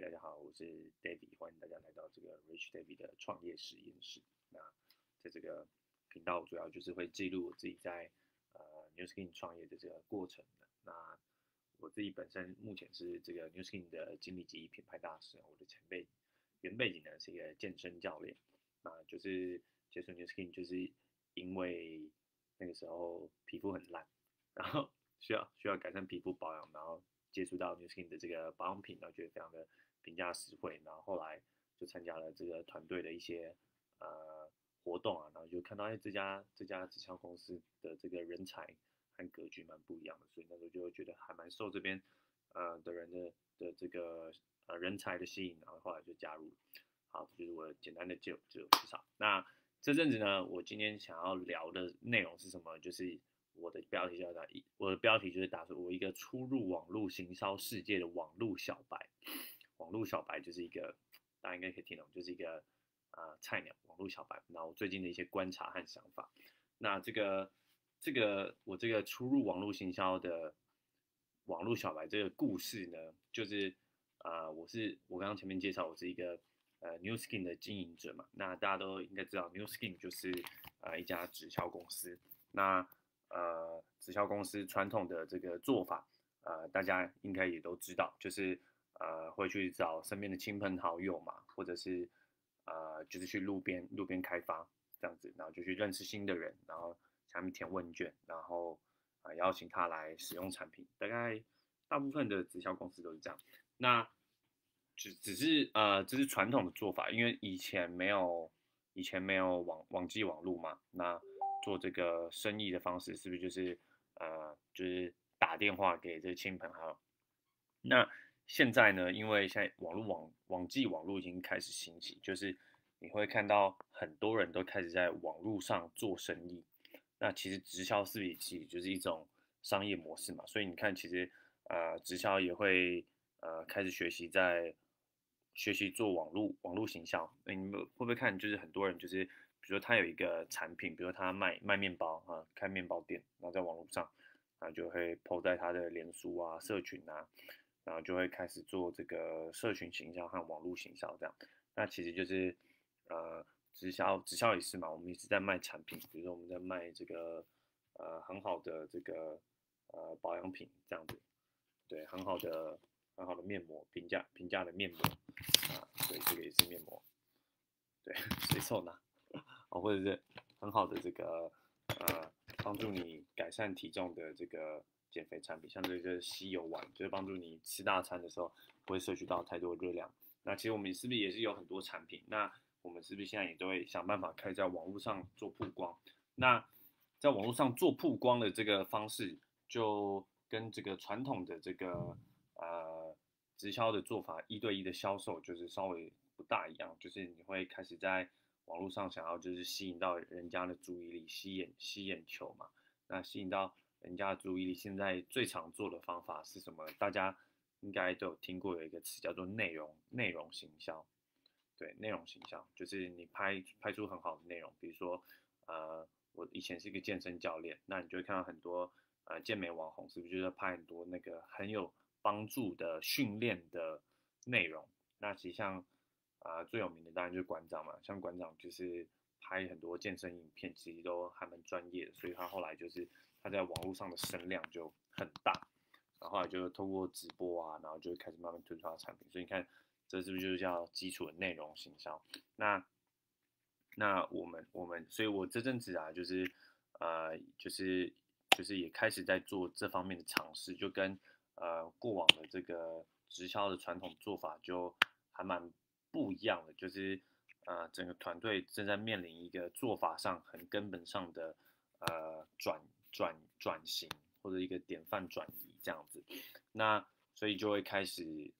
大家好，我是 David，欢迎大家来到这个 Rich David 的创业实验室。那在这个频道，主要就是会记录我自己在呃 New Skin 创业的这个过程的。那我自己本身目前是这个 New Skin 的经理级品牌大使，我的前辈原背景呢是一个健身教练，那就是接触 New Skin 就是因为那个时候皮肤很烂，然后需要需要改善皮肤保养，然后。接触到 New Skin 的这个保养品，然后觉得非常的评价实惠，然后后来就参加了这个团队的一些呃活动啊，然后就看到哎这家这家直销公司的这个人才和格局蛮不一样的，所以那时候就觉得还蛮受这边呃的人的的这个呃人才的吸引，然后后来就加入。好，这就是我简单的就就介绍。那这阵子呢，我今天想要聊的内容是什么？就是。我的标题叫打一，我的标题就是打出我一个初入网络行销世界的网络小白。网络小白就是一个大家应该可以听懂，就是一个呃菜鸟网络小白。然后最近的一些观察和想法。那这个这个我这个初入网络行销的网络小白这个故事呢，就是啊我是我刚刚前面介绍我是一个呃 New Skin 的经营者嘛。那大家都应该知道 New Skin 就是呃一家直销公司。那呃，直销公司传统的这个做法，呃，大家应该也都知道，就是呃，会去找身边的亲朋好友嘛，或者是呃，就是去路边路边开发这样子，然后就去认识新的人，然后下面填问卷，然后啊邀请他来使用产品。大概大部分的直销公司都是这样。那只只是呃，这是传统的做法，因为以前没有以前没有网网际网路嘛，那。做这个生意的方式是不是就是呃，就是打电话给这亲朋好友？那现在呢？因为现在网络网网际网络已经开始兴起，就是你会看到很多人都开始在网络上做生意。那其实直销是其实就是一种商业模式嘛，所以你看，其实呃，直销也会呃开始学习在学习做网络网络行销。那你们会不会看？就是很多人就是。比如说他有一个产品，比如他卖卖面包啊，开面包店，然后在网络上，啊就会 PO 在他的脸书啊、社群啊，然后就会开始做这个社群行销和网络行销这样。那其实就是呃直销，直销也是嘛，我们一直在卖产品，比如说我们在卖这个呃很好的这个呃保养品这样子，对，很好的很好的面膜，平价平价的面膜啊，对，这个也是面膜，对，谁送的？哦，或者是很好的这个呃，帮助你改善体重的这个减肥产品，像这个吸油丸，就是帮助你吃大餐的时候不会摄取到太多热量。那其实我们是不是也是有很多产品？那我们是不是现在也都会想办法开在网络上做曝光？那在网络上做曝光的这个方式，就跟这个传统的这个呃直销的做法，一对一的销售，就是稍微不大一样，就是你会开始在。网络上想要就是吸引到人家的注意力，吸眼吸眼球嘛。那吸引到人家注意力，现在最常做的方法是什么？大家应该都有听过有一个词叫做内容内容行销。对，内容行销就是你拍拍出很好的内容，比如说呃，我以前是一个健身教练，那你就会看到很多呃健美网红是不是就是拍很多那个很有帮助的训练的内容？那其实像。啊，最有名的当然就是馆长嘛，像馆长就是拍很多健身影片，其实都还蛮专业的，所以他后来就是他在网络上的声量就很大，然后后来就通过直播啊，然后就开始慢慢推出他的产品，所以你看这是不是就是叫基础的内容行销？那那我们我们，所以我这阵子啊，就是呃，就是就是也开始在做这方面的尝试，就跟呃过往的这个直销的传统做法就还蛮。不一样的就是，呃，整个团队正在面临一个做法上很根本上的呃转转转型，或者一个典范转移这样子，那所以就会开始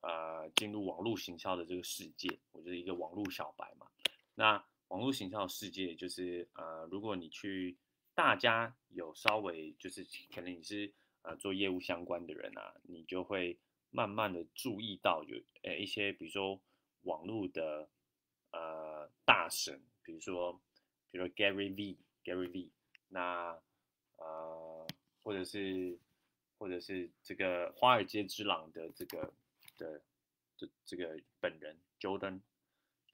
呃进入网络行销的这个世界，我就是一个网络小白嘛。那网络行销的世界就是呃，如果你去大家有稍微就是可能你是呃做业务相关的人啊，你就会慢慢的注意到有呃一些比如说。网络的呃大神，比如说，比如说 Gary V，Gary V，那呃或者是或者是这个华尔街之狼的这个的这这个本人 Jordan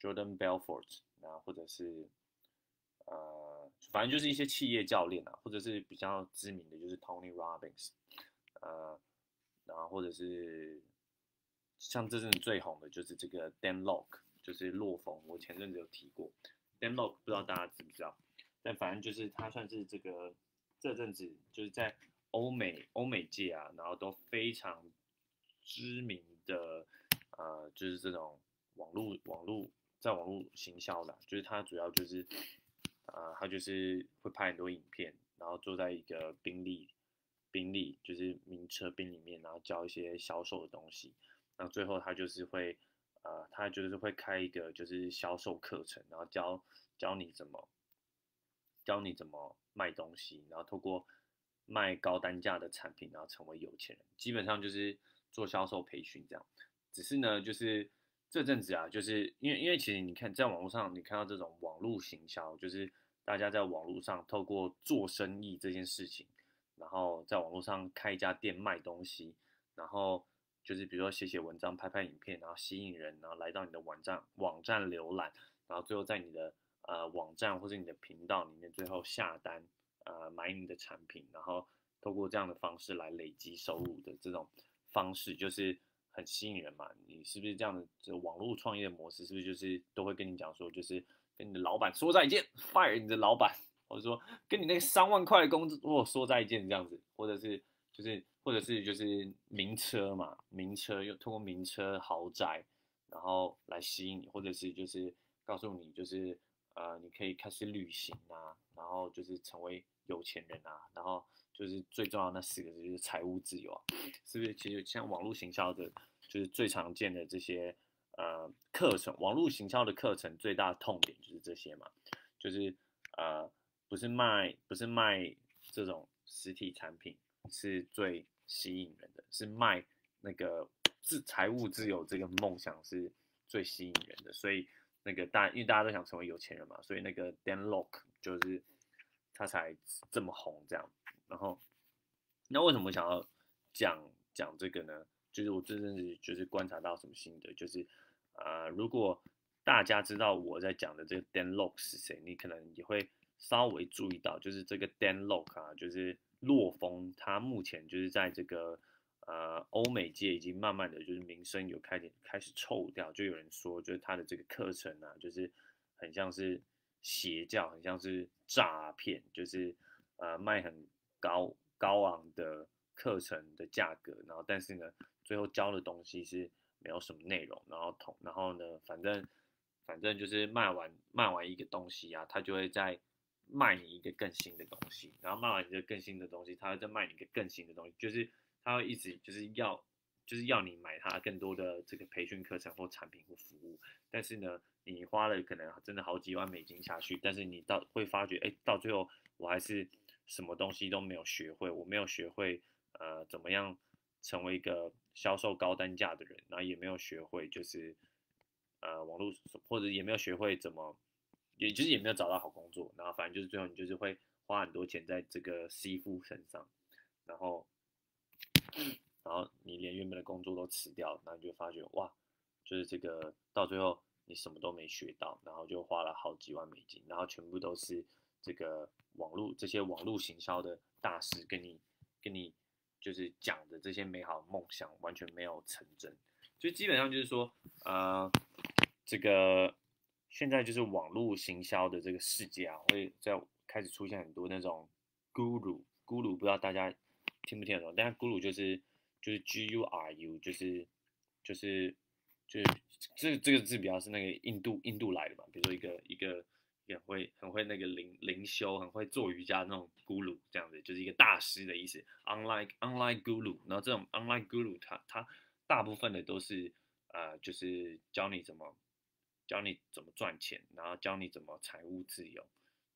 Jordan Belfort，那或者是呃，反正就是一些企业教练啊，或者是比较知名的就是 Tony Robbins，呃，然后或者是像这阵最红的就是这个 Dan Lok，就是洛冯，我前阵子有提过 Dan Lok，不知道大家知不知道？但反正就是他算是这个这阵子就是在欧美欧美界啊，然后都非常知名的呃，就是这种网络网络在网络行销的，就是他主要就是呃，他就是会拍很多影片，然后坐在一个宾利宾利就是名车宾里面，然后教一些销售的东西，然后最后他就是会呃，他就是会开一个就是销售课程，然后教教你怎么。教你怎么卖东西，然后透过卖高单价的产品，然后成为有钱人。基本上就是做销售培训这样。只是呢，就是这阵子啊，就是因为因为其实你看，在网络上你看到这种网络行销，就是大家在网络上透过做生意这件事情，然后在网络上开一家店卖东西，然后就是比如说写写文章、拍拍影片，然后吸引人，然后来到你的网站网站浏览，然后最后在你的。呃，网站或者你的频道里面，最后下单，呃，买你的产品，然后透过这样的方式来累积收入的这种方式，就是很吸引人嘛。你是不是这样的？这网络创业的模式，是不是就是都会跟你讲说，就是跟你的老板说再见，fire 你的老板，或者说跟你那个三万块的工资我说再见这样子，或者是就是或者是就是名车嘛，名车又通过名车豪宅，然后来吸引你，或者是就是告诉你就是。呃，你可以开始旅行啊，然后就是成为有钱人啊，然后就是最重要那四个字就是财务自由啊，是不是？其实像网络行销的，就是最常见的这些呃课程，网络行销的课程最大的痛点就是这些嘛，就是呃不是卖不是卖这种实体产品是最吸引人的，是卖那个自财务自由这个梦想是最吸引人的，所以。那个大，因为大家都想成为有钱人嘛，所以那个 Dan Lok 就是他才这么红这样。然后，那为什么想要讲讲这个呢？就是我真正是就是观察到什么心得，就是啊，如果大家知道我在讲的这个 Dan Lok 是谁，你可能也会稍微注意到，就是这个 Dan Lok 啊，就是洛风，他目前就是在这个。呃，欧美界已经慢慢的就是名声有开始开始臭掉，就有人说，就是他的这个课程啊，就是很像是邪教，很像是诈骗，就是呃卖很高高昂的课程的价格，然后但是呢，最后教的东西是没有什么内容，然后同然后呢，反正反正就是卖完卖完一个东西啊，他就会再卖你一个更新的东西，然后卖完一个更新的东西，他再卖你一个更新的东西，就是。他会一直就是要，就是要你买他更多的这个培训课程或产品或服务，但是呢，你花了可能真的好几万美金下去，但是你到会发觉，哎，到最后我还是什么东西都没有学会，我没有学会呃怎么样成为一个销售高单价的人，然后也没有学会就是呃网络或者也没有学会怎么，也就是也没有找到好工作，然后反正就是最后你就是会花很多钱在这个 C 夫身上，然后。然后你连原本的工作都辞掉，然后你就发觉哇，就是这个到最后你什么都没学到，然后就花了好几万美金，然后全部都是这个网络这些网络行销的大师跟你跟你就是讲的这些美好梦想完全没有成真，就基本上就是说呃这个现在就是网络行销的这个世界啊，会在开始出现很多那种 guru guru，不知道大家。听不听得懂？但是 guru 就是就是 G U R U，就是就是就是这这个字比较是那个印度印度来的嘛，比如说一个一个也会很会那个灵灵修，很会做瑜伽那种 guru 这样子，就是一个大师的意思。Unlike unlike guru，然后这种 unlike guru，他他大部分的都是呃就是教你怎么教你怎么赚钱，然后教你怎么财务自由。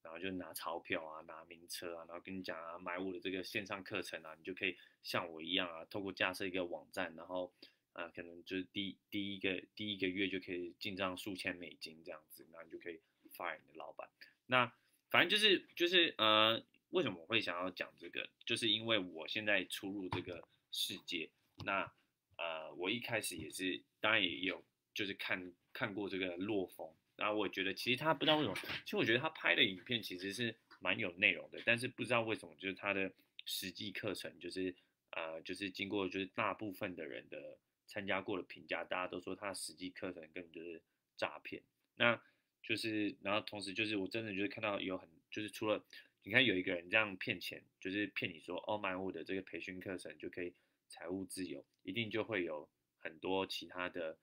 然后就拿钞票啊，拿名车啊，然后跟你讲啊，买我的这个线上课程啊，你就可以像我一样啊，透过架设一个网站，然后啊，可能就是第第一个第一个月就可以进账数千美金这样子，那你就可以 fire 你的老板。那反正就是就是呃，为什么我会想要讲这个？就是因为我现在出入这个世界，那呃，我一开始也是，当然也有就是看看过这个洛风，然后我觉得其实他不知道为什么，其实我觉得他拍的影片其实是蛮有内容的，但是不知道为什么就是他的实际课程就是呃就是经过就是大部分的人的参加过的评价，大家都说他实际课程根本就是诈骗，那就是然后同时就是我真的就是看到有很就是除了你看有一个人这样骗钱，就是骗你说哦买我的这个培训课程就可以。财务自由一定就会有很多其他的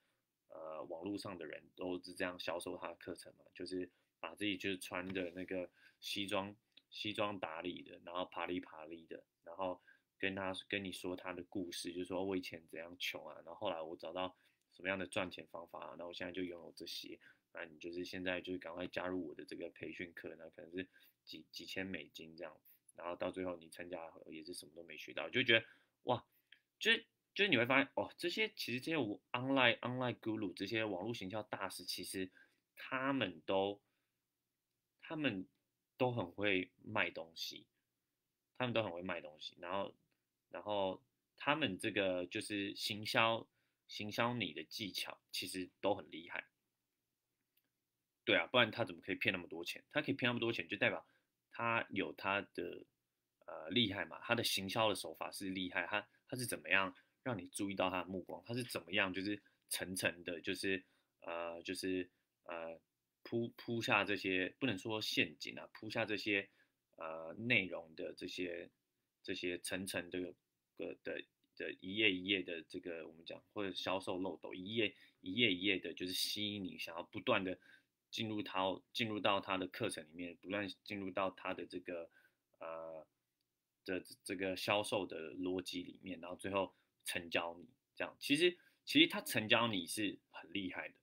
呃网络上的人都是这样销售他的课程嘛，就是把自己就是穿的那个西装西装打理的，然后爬里爬里的，然后跟他跟你说他的故事，就是说我以前怎样穷啊，然后后来我找到什么样的赚钱方法啊，那我现在就拥有这些，那你就是现在就是赶快加入我的这个培训课，那可能是几几千美金这样，然后到最后你参加也是什么都没学到，就觉得哇。就是就是你会发现哦，这些其实这些 online online guru 这些网络行销大师，其实他们都他们都很会卖东西，他们都很会卖东西，然后然后他们这个就是行销行销你的技巧其实都很厉害，对啊，不然他怎么可以骗那么多钱？他可以骗那么多钱，就代表他有他的呃厉害嘛，他的行销的手法是厉害，他。他是怎么样让你注意到他的目光？他是怎么样就是层层的，就是呃，就是呃铺铺下这些不能说陷阱啊，铺下这些呃内容的这些这些层层的个的的一页一页的这个我们讲或者销售漏斗，一页一页一页的，就是吸引你想要不断的进入他进入到他的课程里面，不断进入到他的这个呃。的这个销售的逻辑里面，然后最后成交你这样，其实其实他成交你是很厉害的，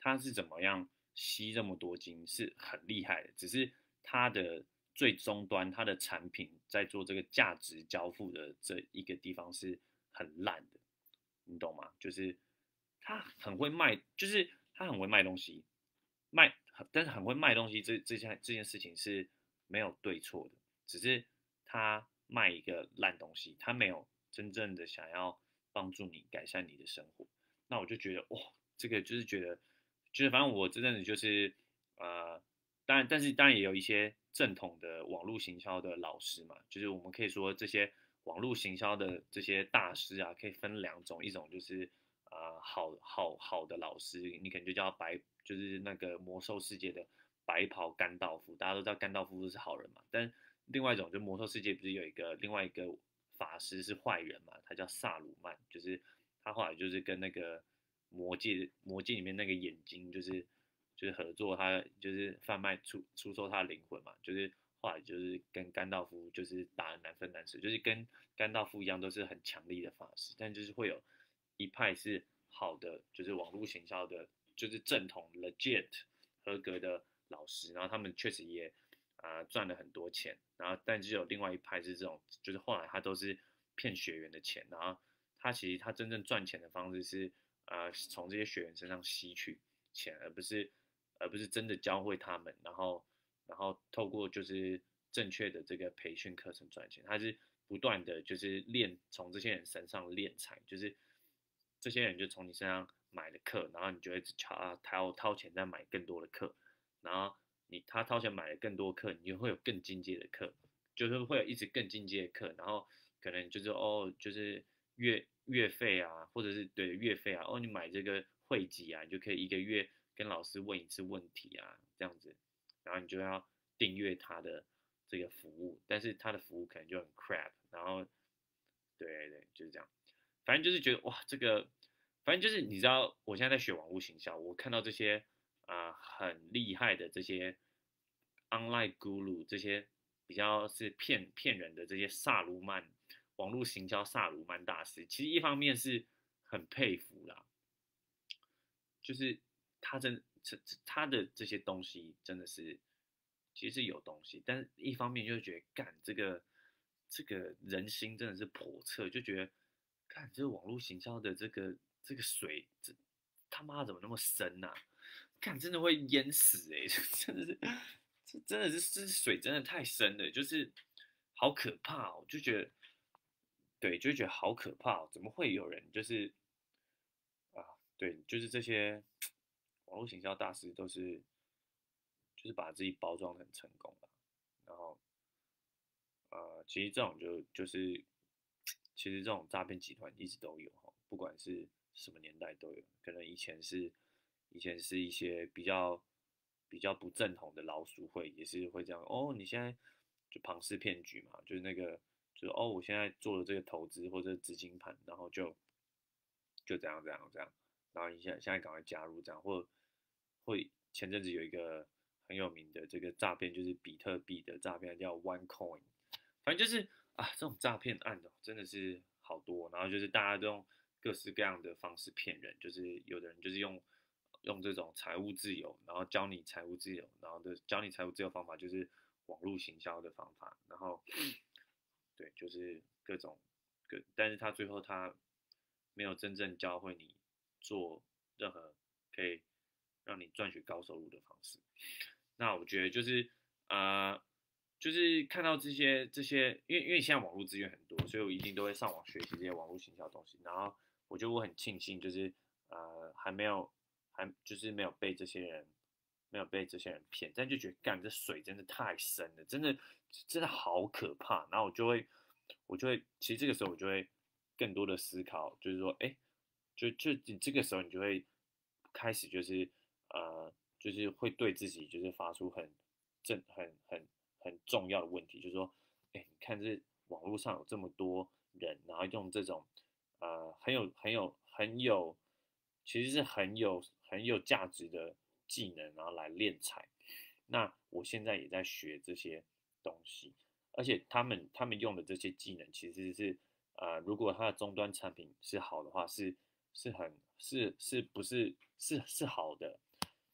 他是怎么样吸这么多金是很厉害的，只是他的最终端他的产品在做这个价值交付的这一个地方是很烂的，你懂吗？就是他很会卖，就是他很会卖东西，卖，但是很会卖东西这这件这件事情是没有对错的，只是他。卖一个烂东西，他没有真正的想要帮助你改善你的生活，那我就觉得哇，这个就是觉得，就是反正我真的就是，呃，当然，但是当然也有一些正统的网络行销的老师嘛，就是我们可以说这些网络行销的这些大师啊，可以分两种，一种就是啊好好好的老师，你可能就叫白，就是那个魔兽世界的白袍甘道夫，大家都知道甘道夫是好人嘛，但另外一种，就魔兽世界不是有一个另外一个法师是坏人嘛？他叫萨鲁曼，就是他后来就是跟那个魔界魔界里面那个眼睛，就是就是合作，他就是贩卖出出售他的灵魂嘛。就是后来就是跟甘道夫就是打的难分难舍，就是跟甘道夫一样都是很强力的法师，但就是会有一派是好的，就是网络行销的，就是正统 legit 合格的老师，然后他们确实也。啊，赚了很多钱，然后但是有另外一派是这种，就是后来他都是骗学员的钱，然后他其实他真正赚钱的方式是，呃，从这些学员身上吸取钱，而不是而不是真的教会他们，然后然后透过就是正确的这个培训课程赚钱，他是不断的就是练从这些人身上练财，就是这些人就从你身上买了课，然后你就会掏掏掏钱再买更多的课，然后。你他掏钱买了更多课，你就会有更进阶的课，就是会有一直更进阶的课，然后可能就是哦，就是月月费啊，或者是对月费啊，哦，你买这个会籍啊，你就可以一个月跟老师问一次问题啊，这样子，然后你就要订阅他的这个服务，但是他的服务可能就很 crap，然后对对，就是这样，反正就是觉得哇，这个反正就是你知道，我现在在学网络行销，我看到这些。啊，很厉害的这些 online guru，这些比较是骗骗人的这些萨鲁曼网络行销萨鲁曼大师，其实一方面是很佩服啦，就是他真这他的这些东西真的是其实是有东西，但是一方面就觉得干这个这个人心真的是叵测，就觉得看这个网络行销的这个这个水，这他妈怎么那么深呐？看，真的会淹死哎！真的是，这真的是，这水真的太深了，就是好可怕哦！就觉得，对，就觉得好可怕哦！怎么会有人就是啊对，就是这些网络行销大师都是，就是把自己包装的很成功吧。然后，呃，其实这种就就是，其实这种诈骗集团一直都有哈，不管是什么年代都有。可能以前是，以前是一些比较比较不正统的老鼠会，也是会这样。哦，你现在就庞氏骗局嘛，就是那个，就是哦，我现在做了这个投资或者资金盘，然后就就这样这样这样。然后你现现在赶快加入这样，或会前阵子有一个很有名的这个诈骗，就是比特币的诈骗，叫 OneCoin。反正就是啊，这种诈骗案的真的是好多。然后就是大家都用各式各样的方式骗人，就是有的人就是用用这种财务自由，然后教你财务自由，然后的教你财务自由方法就是网络行销的方法。然后对，就是各种各，但是他最后他没有真正教会你。做任何可以让你赚取高收入的方式，那我觉得就是啊，就是看到这些这些，因为因为现在网络资源很多，所以我一定都会上网学习这些网络行销东西。然后我觉得我很庆幸，就是呃还没有还就是没有被这些人没有被这些人骗，但就觉得干这水真的太深了，真的真的好可怕。然后我就会我就会其实这个时候我就会更多的思考，就是说哎。就就你这个时候，你就会开始就是呃，就是会对自己就是发出很正很很很重要的问题，就是说，哎，你看这网络上有这么多人，然后用这种呃很有很有很有，其实是很有很有价值的技能，然后来练财。那我现在也在学这些东西，而且他们他们用的这些技能，其实是呃，如果他的终端产品是好的话，是。是很是是不是是是好的，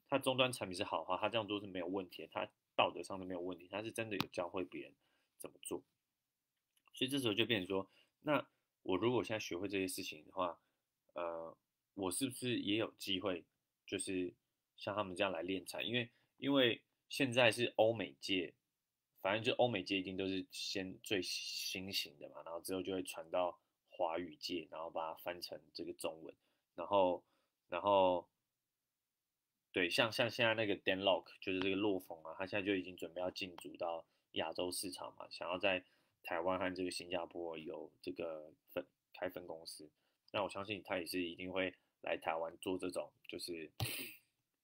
他终端产品是好的话，他这样做是没有问题，他道德上是没有问题，他是真的有教会别人怎么做，所以这时候就变成说，那我如果现在学会这些事情的话，呃，我是不是也有机会，就是像他们这样来练才？因为因为现在是欧美界，反正就欧美界一定都是先最新型的嘛，然后之后就会传到。华语界，然后把它翻成这个中文，然后，然后，对，像像现在那个 Dan Lock，就是这个洛风啊，他现在就已经准备要进驻到亚洲市场嘛，想要在台湾和这个新加坡有这个分开分公司。那我相信他也是一定会来台湾做这种，就是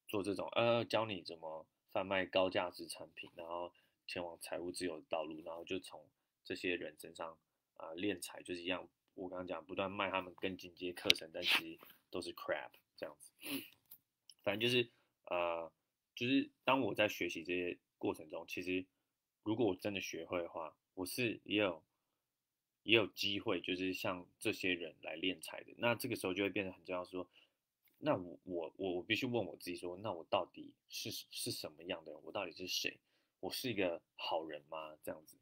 做这种呃，教你怎么贩卖高价值产品，然后前往财务自由的道路，然后就从这些人身上啊练财，就是一样。我刚刚讲不断卖他们更进阶课程，但其实都是 crap 这样子。反正就是呃，就是当我在学习这些过程中，其实如果我真的学会的话，我是也有也有机会，就是像这些人来练财的。那这个时候就会变得很重要，说那我我我必须问我自己说，那我到底是是什么样的人？我到底是谁？我是一个好人吗？这样子。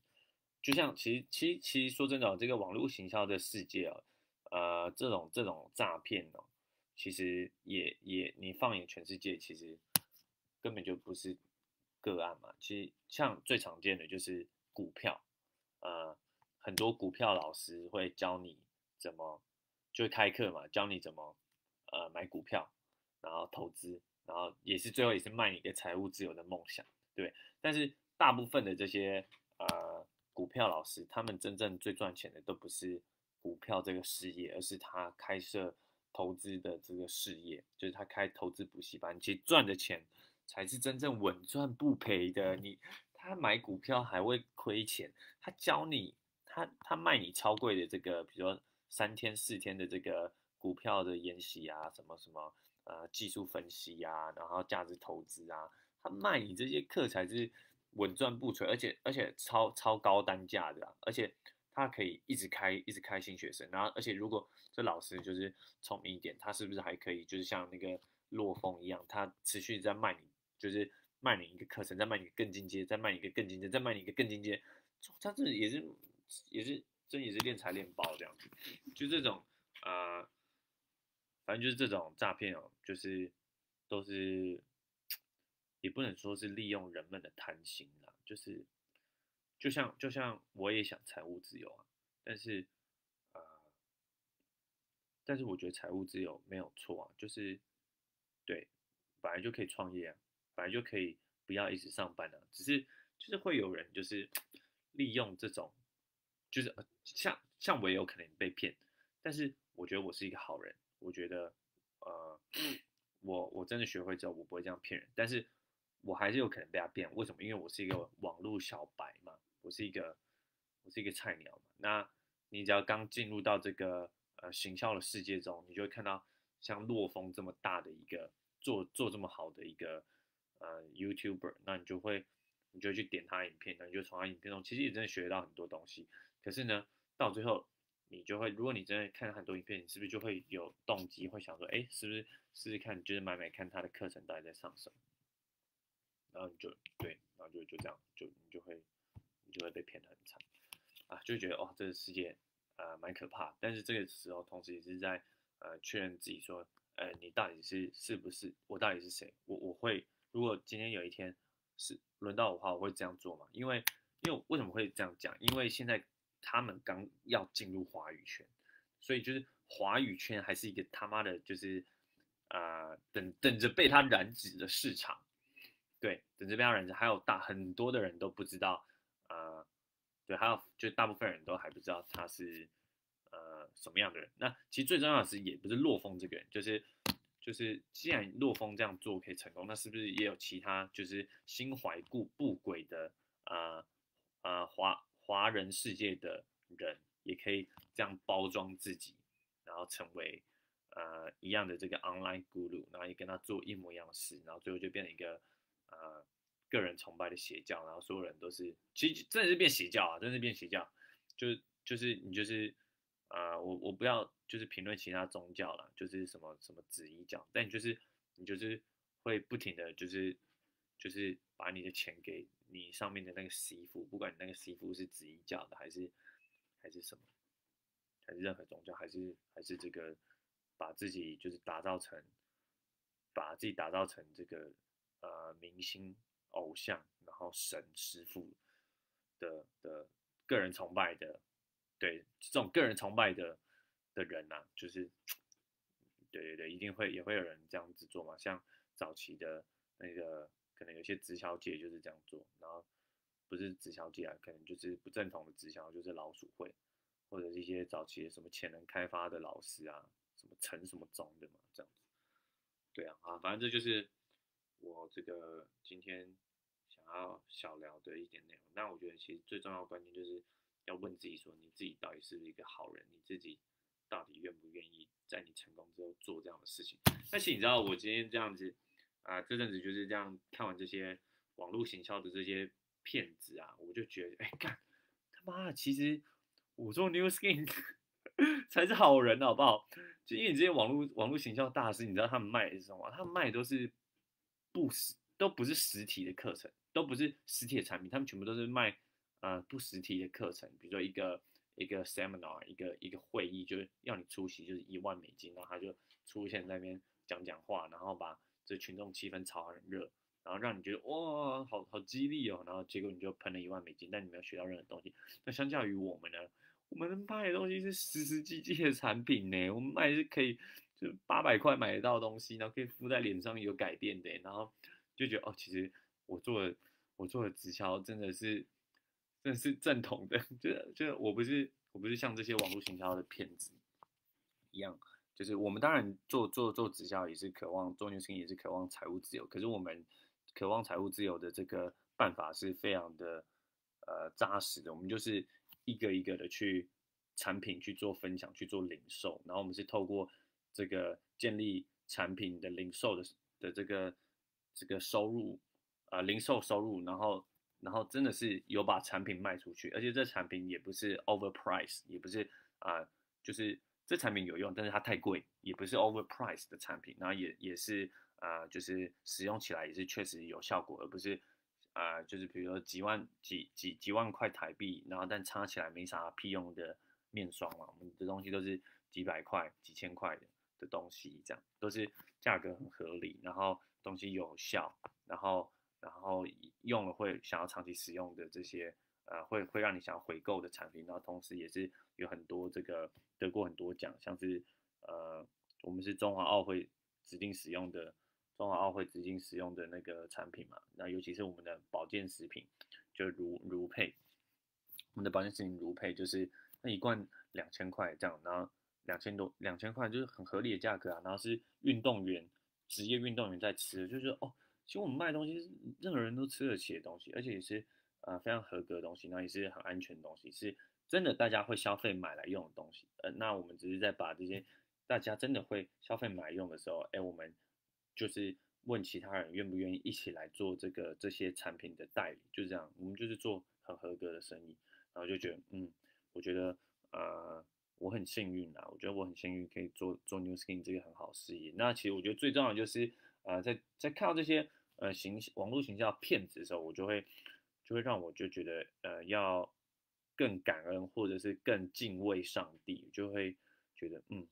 就像其实其实其实说真的，这个网络行销的世界啊，呃，这种这种诈骗哦，其实也也你放眼全世界，其实根本就不是个案嘛。其实像最常见的就是股票，呃，很多股票老师会教你怎么，就会开课嘛，教你怎么呃买股票，然后投资，然后也是最后也是卖你一个财务自由的梦想，对。但是大部分的这些呃。股票老师，他们真正最赚钱的都不是股票这个事业，而是他开设投资的这个事业，就是他开投资补习班，其实赚的钱才是真正稳赚不赔的。你他买股票还会亏钱，他教你，他他卖你超贵的这个，比如说三天四天的这个股票的研习啊，什么什么呃技术分析啊，然后价值投资啊，他卖你这些课才是。稳赚不赔，而且而且超超高单价的，而且他可以一直开一直开新学生，然后而且如果这老师就是聪明一点，他是不是还可以就是像那个洛风一样，他持续在卖你，就是卖你一个课程，再卖你更进阶，再卖你一个更进阶，再卖你一个更进阶，他这也是也是真也是练财练爆这样子，就这种啊，反正就是这种诈骗哦，就是都是。也不能说是利用人们的贪心啦，就是就像就像我也想财务自由啊，但是呃，但是我觉得财务自由没有错啊，就是对，本来就可以创业啊，本来就可以不要一直上班啊，只是就是会有人就是利用这种，就是像像我也有可能被骗，但是我觉得我是一个好人，我觉得呃，我我真的学会之后，我不会这样骗人，但是我还是有可能被他骗，为什么？因为我是一个网络小白嘛，我是一个我是一个菜鸟嘛，那你只要刚进入到这个呃行销的世界中，你就会看到像洛风这么大的一个做做这么好的一个呃 YouTuber，那你就会你就去点他影片，那你就从他影片中其实也真的学到很多东西，可是呢，到最后。你就会，如果你真的看了很多影片，你是不是就会有动机，会想说，哎，是不是试试看，就是买买看他的课程到底在上什么？然后你就对，然后就就这样，就你就会，你就会被骗得很惨啊，就觉得哦，这个世界呃蛮可怕。但是这个时候，同时也是在呃确认自己说，呃，你到底是是不是我到底是谁？我我会，如果今天有一天是轮到我的话，我会这样做嘛？因为因为为什么会这样讲？因为现在。他们刚要进入华语圈，所以就是华语圈还是一个他妈的，就是啊等等着被他染指的市场，对，等着被他染指，还有大很多的人都不知道，呃，对，还有就大部分人都还不知道他是呃什么样的人。那其实最重要的是，也不是洛风这个人，就是就是既然洛风这样做可以成功，那是不是也有其他就是心怀故不轨的啊啊华？华人世界的人也可以这样包装自己，然后成为呃一样的这个 online guru，然后也跟他做一模一样的事，然后最后就变成一个呃个人崇拜的邪教，然后所有人都是其实真的是变邪教啊，真的是变邪教，就就是你就是呃我我不要就是评论其他宗教了，就是什么什么子一教，但你就是你就是会不停的就是就是把你的钱给。你上面的那个媳妇，不管你那个媳妇是紫衣教的，还是还是什么，还是任何宗教，还是还是这个，把自己就是打造成，把自己打造成这个呃明星偶像，然后神师傅的的个人崇拜的，对这种个人崇拜的的人呐，就是对对对，一定会也会有人这样子做嘛，像早期的那个。可能有些直销界就是这样做，然后不是直销界啊，可能就是不正统的直销，就是老鼠会，或者是一些早期的什么潜能开发的老师啊，什么陈什么宗的嘛，这样子。对啊，啊，反正这就是我这个今天想要小聊的一点内容。那我觉得其实最重要的关键就是要问自己说，你自己到底是不是一个好人？你自己到底愿不愿意在你成功之后做这样的事情？但是你知道我今天这样子。啊，这阵子就是这样，看完这些网络行销的这些骗子啊，我就觉得，哎，干他妈的，其实我做 New Skin 才是好人，好不好？就因为这些网络网络行销大师，你知道他们卖的是什么？他们卖的都是不实，都不是实体的课程，都不是实体的产品，他们全部都是卖呃不实体的课程，比如说一个一个 seminar，一个一个会议，就是要你出席，就是一万美金，然后他就出现在那边讲讲话，然后把。这群众气氛炒很热，然后让你觉得哇，好好激励哦，然后结果你就喷了一万美金，但你没有学到任何东西。那相较于我们呢，我们卖的东西是实实际际的产品呢，我们卖是可以就八百块买得到的东西，然后可以敷在脸上有改变的，然后就觉得哦，其实我做的我做的直销真的是真的是正统的，就就我不是我不是像这些网络行销的骗子一样。就是我们当然做做做直销也是渴望做牛星也是渴望财务自由，可是我们渴望财务自由的这个办法是非常的呃扎实的。我们就是一个一个的去产品去做分享，去做零售，然后我们是透过这个建立产品的零售的的这个这个收入啊零售收入，然后然后真的是有把产品卖出去，而且这产品也不是 overprice，也不是啊就是。这产品有用，但是它太贵，也不是 overpriced 的产品，然后也也是啊，就是使用起来也是确实有效果，而不是啊，就是比如说几万几几几万块台币，然后但擦起来没啥屁用的面霜嘛，我们的东西都是几百块、几千块的的东西，这样都是价格很合理，然后东西有效，然后然后用了会想要长期使用的这些。呃，会会让你想回购的产品，然后同时也是有很多这个得过很多奖，像是呃，我们是中华奥会指定使用的，中华奥会指定使用的那个产品嘛。那尤其是我们的保健食品，就如如配，我们的保健食品如配就是那一罐两千块这样，然后两千多两千块就是很合理的价格啊。然后是运动员，职业运动员在吃，就是哦，其实我们卖东西是任何人都吃得起的东西，而且也是呃非常合格的东西，那也是很安全的东西，是。真的，大家会消费买来用的东西，呃，那我们只是在把这些大家真的会消费买用的时候，哎，我们就是问其他人愿不愿意一起来做这个这些产品的代理，就这样，我们就是做很合格的生意，然后就觉得，嗯，我觉得，呃，我很幸运啊，我觉得我很幸运可以做做 New Skin 这个很好事业。那其实我觉得最重要的就是，呃，在在看到这些呃行网络形象骗子的时候，我就会就会让我就觉得，呃，要。更感恩，或者是更敬畏上帝，就会觉得，嗯，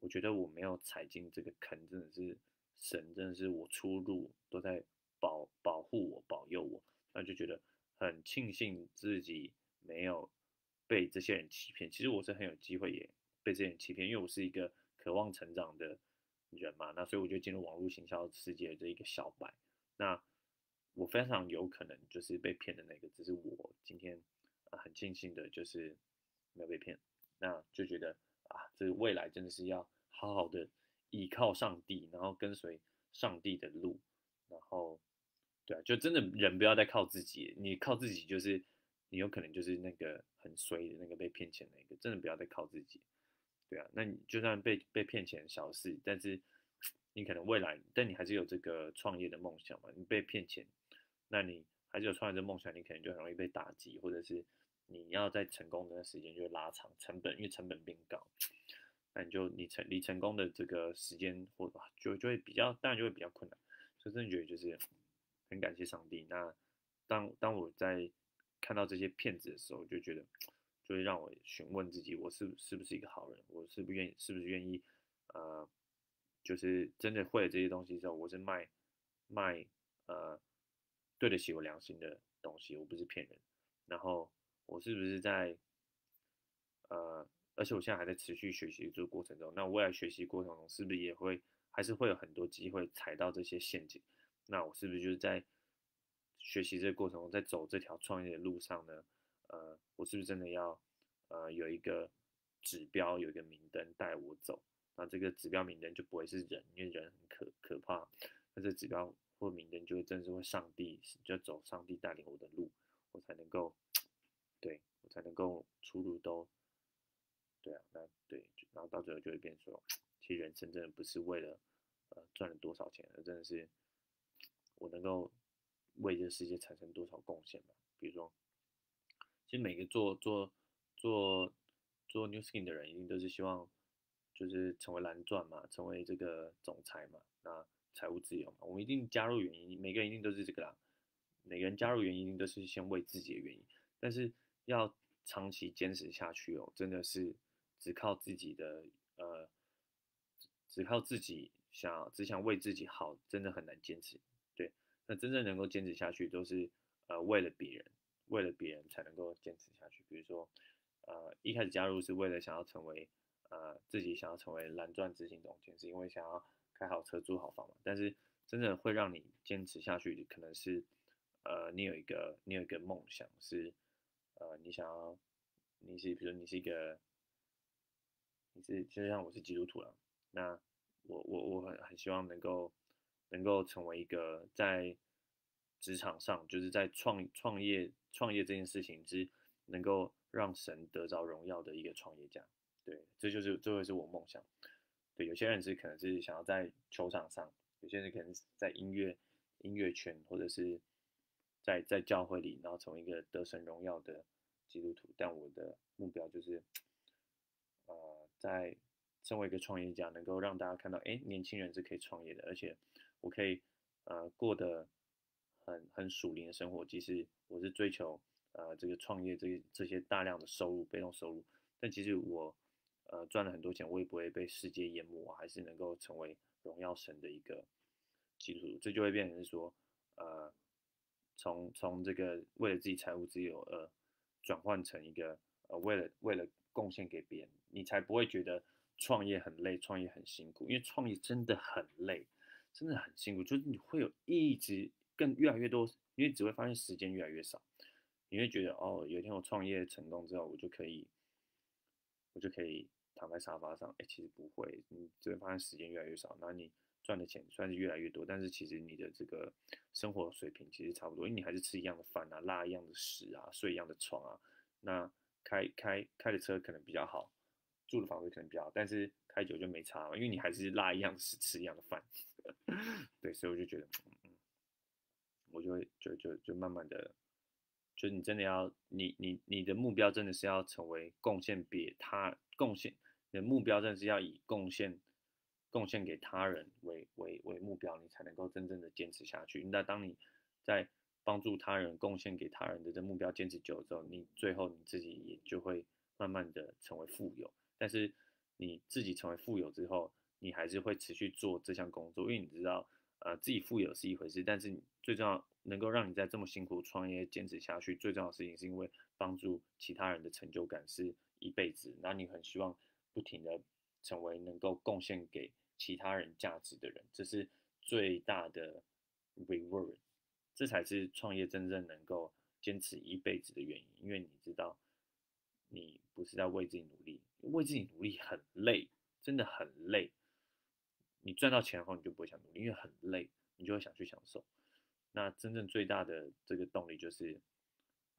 我觉得我没有踩进这个坑，真的是神，真的是我出入都在保保护我、保佑我，那就觉得很庆幸自己没有被这些人欺骗。其实我是很有机会也被这些人欺骗，因为我是一个渴望成长的人嘛，那所以我就进入网络行销世界的一个小白，那我非常有可能就是被骗的那个，只是我今天。很庆幸的就是没有被骗，那就觉得啊，这未来真的是要好好的依靠上帝，然后跟随上帝的路，然后对啊，就真的人不要再靠自己，你靠自己就是你有可能就是那个很衰的那个被骗钱那个，真的不要再靠自己，对啊，那你就算被被骗钱小事，但是 你可能未来，但你还是有这个创业的梦想嘛，你被骗钱，那你还是有创业的梦想，你可能就很容易被打击，或者是。你要在成功的时间就拉长成本，因为成本变高，那你就你成离成功的这个时间或就就会比较，当然就会比较困难。所以真的觉得就是很感谢上帝。那当当我在看到这些骗子的时候，就觉得就会让我询问自己，我是是不是一个好人？我是不愿意，是不是愿意？呃，就是真的会了这些东西之后，我是卖卖呃对得起我良心的东西，我不是骗人。然后。我是不是在，呃，而且我现在还在持续学习这个过程中，那未来学习过程中是不是也会还是会有很多机会踩到这些陷阱？那我是不是就是在学习这个过程中，在走这条创业的路上呢？呃，我是不是真的要呃有一个指标，有一个明灯带我走？那这个指标明灯就不会是人，因为人很可可怕，那这指标或明灯就会真是会上帝，就走上帝带领我的路，我才能够。对我才能够出入都，对啊，那对，然后到最后就会变说，其实人生真的不是为了呃赚了多少钱，而真的是我能够为这个世界产生多少贡献吧。比如说，其实每个做做做做 New Skin 的人，一定都是希望就是成为蓝钻嘛，成为这个总裁嘛，那财务自由嘛。我们一定加入原因，每个人一定都是这个啦。每个人加入原因，都是先为自己的原因，但是。要长期坚持下去哦，真的是只靠自己的呃，只靠自己想只想为自己好，真的很难坚持。对，那真正能够坚持下去，都是呃为了别人，为了别人才能够坚持下去。比如说，呃，一开始加入是为了想要成为呃自己想要成为蓝钻执行总监，是因为想要开好车住好房嘛。但是真正会让你坚持下去，可能是呃你有一个你有一个梦想是。呃，你想要，你是比如你是一个，你是就像我是基督徒了，那我我我很很希望能够能够成为一个在职场上，就是在创创业创业这件事情之能够让神得着荣耀的一个创业家，对，这就是这会是我梦想。对，有些人是可能是想要在球场上，有些人可能是在音乐音乐圈或者是。在在教会里，然后成为一个得神荣耀的基督徒。但我的目标就是，呃，在身为一个创业家，能够让大家看到，哎，年轻人是可以创业的，而且我可以呃过得很很属灵的生活。即使我是追求呃这个创业这这些大量的收入、被动收入，但其实我呃赚了很多钱，我也不会被世界淹没，我还是能够成为荣耀神的一个基督徒。这就会变成说，呃。从从这个为了自己财务自由而转换成一个呃为了为了贡献给别人，你才不会觉得创业很累，创业很辛苦，因为创业真的很累，真的很辛苦，就是你会有一直更越来越多，因为只会发现时间越来越少，你会觉得哦，有一天我创业成功之后，我就可以，我就可以躺在沙发上，哎，其实不会，你只会发现时间越来越少，那你赚的钱虽然是越来越多，但是其实你的这个生活水平其实差不多，因为你还是吃一样的饭啊，拉一样的屎啊，睡一样的床啊，那开开开的车可能比较好。住的房子可能比较好，但是开久就没差了，因为你还是拉一样屎吃一样的饭，对，所以我就觉得，嗯，我就会就就就慢慢的，就你真的要，你你你的目标真的是要成为贡献别他贡献，你的目标真的是要以贡献贡献给他人为为为目标，你才能够真正的坚持下去。那当你在帮助他人、贡献给他人的这目标坚持久了之后，你最后你自己也就会慢慢的成为富有。但是你自己成为富有之后，你还是会持续做这项工作，因为你知道，呃，自己富有是一回事，但是你最重要能够让你在这么辛苦创业坚持下去，最重要的事情是因为帮助其他人的成就感是一辈子，那你很希望不停的成为能够贡献给其他人价值的人，这是最大的 reward，这才是创业真正能够坚持一辈子的原因，因为你知道。你不是在为自己努力，为自己努力很累，真的很累。你赚到钱后，你就不会想努力，因为很累，你就会想去享受。那真正最大的这个动力就是，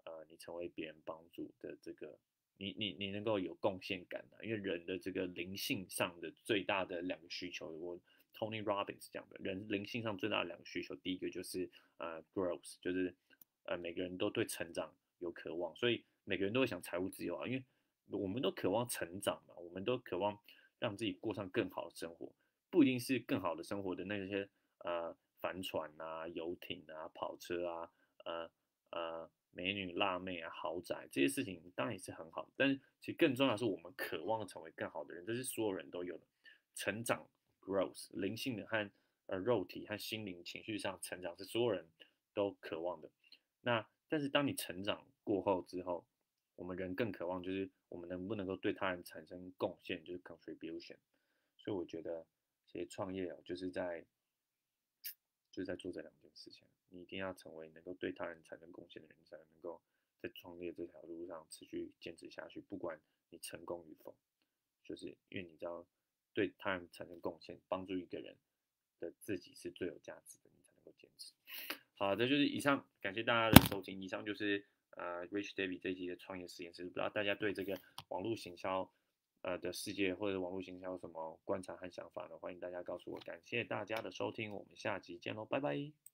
呃，你成为别人帮助的这个，你你你能够有贡献感的。因为人的这个灵性上的最大的两个需求，我 Tony Robbins 讲的，人灵性上最大的两个需求，第一个就是呃 growth，就是呃每个人都对成长有渴望，所以。每个人都会想财务自由啊，因为我们都渴望成长嘛，我们都渴望让自己过上更好的生活，不一定是更好的生活的那些呃帆船啊、游艇啊、跑车啊、呃呃美女辣妹啊、豪宅这些事情，当然也是很好，但是其实更重要的是我们渴望成为更好的人，这是所有人都有的成长 growth，灵性的和呃肉体和心灵情绪上成长是所有人都渴望的。那但是当你成长过后之后，我们人更渴望，就是我们能不能够对他人产生贡献，就是 contribution。所以我觉得，其实创业哦，就是在，就是在做这两件事情。你一定要成为能够对他人产生贡献的人，才能够在创业这条路上持续坚持下去。不管你成功与否，就是因为你知道，对他人产生贡献，帮助一个人的自己是最有价值的，你才能够坚持。好的，就是以上，感谢大家的收听。以上就是。呃，Rich David 这一集的创业实验室，不知道大家对这个网络行销呃的世界或者网络行销有什么观察和想法呢？欢迎大家告诉我。感谢大家的收听，我们下集见喽，拜拜。